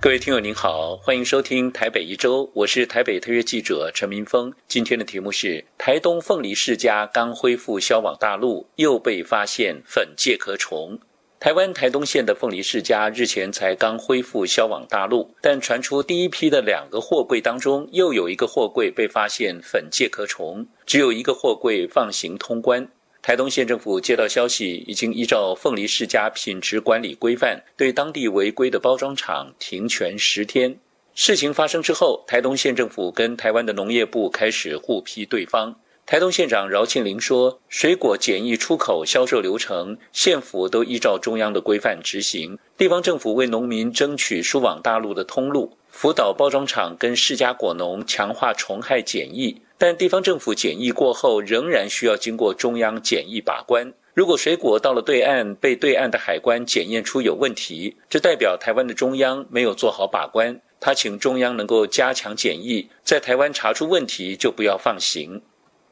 各位听友您好，欢迎收听台北一周，我是台北特约记者陈明峰。今天的题目是：台东凤梨世家刚恢复销往大陆，又被发现粉介壳虫。台湾台东县的凤梨世家日前才刚恢复销往大陆，但传出第一批的两个货柜当中，又有一个货柜被发现粉介壳虫，只有一个货柜放行通关。台东县政府接到消息，已经依照凤梨世家品质管理规范，对当地违规的包装厂停权十天。事情发生之后，台东县政府跟台湾的农业部开始互批对方。台东县长饶庆林说：“水果检疫出口销售流程，县府都依照中央的规范执行。地方政府为农民争取输往大陆的通路，辅导包装厂跟世家果农强化虫害检疫。但地方政府检疫过后，仍然需要经过中央检疫把关。如果水果到了对岸被对岸的海关检验出有问题，这代表台湾的中央没有做好把关。他请中央能够加强检疫，在台湾查出问题就不要放行。”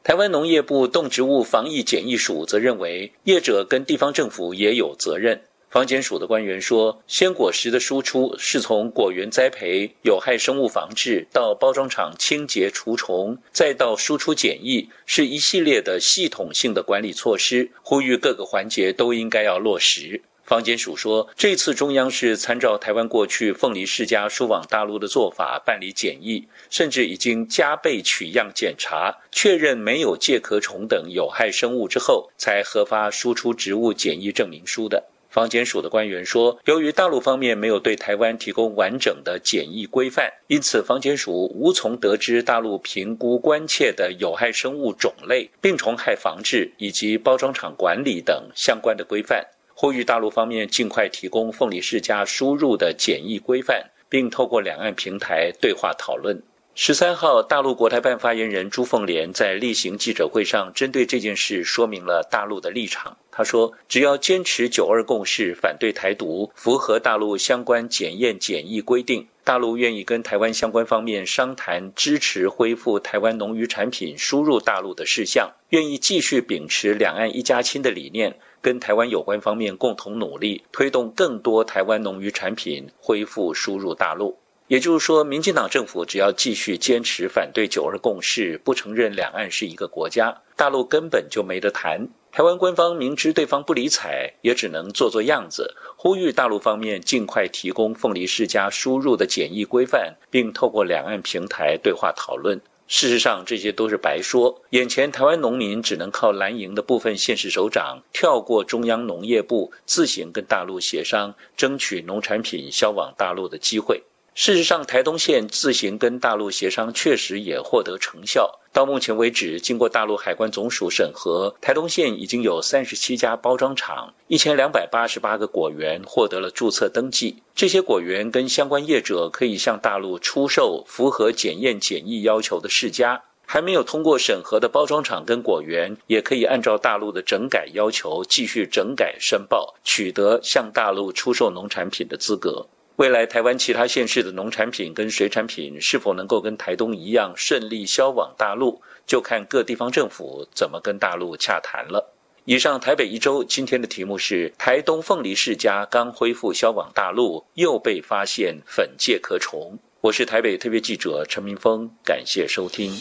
台湾农业部动植物防疫检疫署则认为，业者跟地方政府也有责任。防检署的官员说，鲜果实的输出是从果园栽培、有害生物防治到包装厂清洁除虫，再到输出检疫，是一系列的系统性的管理措施，呼吁各个环节都应该要落实。房检署说，这次中央是参照台湾过去凤梨世家输往大陆的做法办理检疫，甚至已经加倍取样检查，确认没有介壳虫等有害生物之后，才核发输出植物检疫证明书的。房检署的官员说，由于大陆方面没有对台湾提供完整的检疫规范，因此房检署无从得知大陆评估关切的有害生物种类、病虫害防治以及包装厂管理等相关的规范。呼吁大陆方面尽快提供凤梨世家输入的检疫规范，并透过两岸平台对话讨论。十三号，大陆国台办发言人朱凤莲在例行记者会上针对这件事说明了大陆的立场。他说：“只要坚持九二共识，反对台独，符合大陆相关检验检疫规定，大陆愿意跟台湾相关方面商谈支持恢复台湾农渔产品输入大陆的事项，愿意继续秉持两岸一家亲的理念。”跟台湾有关方面共同努力，推动更多台湾农渔产品恢复输入大陆。也就是说，民进党政府只要继续坚持反对九二共识，不承认两岸是一个国家，大陆根本就没得谈。台湾官方明知对方不理睬，也只能做做样子，呼吁大陆方面尽快提供凤梨世家输入的检疫规范，并透过两岸平台对话讨论。事实上，这些都是白说。眼前台湾农民只能靠蓝营的部分县市首长跳过中央农业部，自行跟大陆协商，争取农产品销往大陆的机会。事实上，台东县自行跟大陆协商，确实也获得成效。到目前为止，经过大陆海关总署审核，台东县已经有三十七家包装厂、一千两百八十八个果园获得了注册登记。这些果园跟相关业者可以向大陆出售符合检验检疫要求的世家，还没有通过审核的包装厂跟果园，也可以按照大陆的整改要求继续整改申报，取得向大陆出售农产品的资格。未来台湾其他县市的农产品跟水产品是否能够跟台东一样顺利销往大陆，就看各地方政府怎么跟大陆洽谈了。以上台北一周今天的题目是：台东凤梨世家刚恢复销往大陆，又被发现粉介壳虫。我是台北特别记者陈明峰，感谢收听。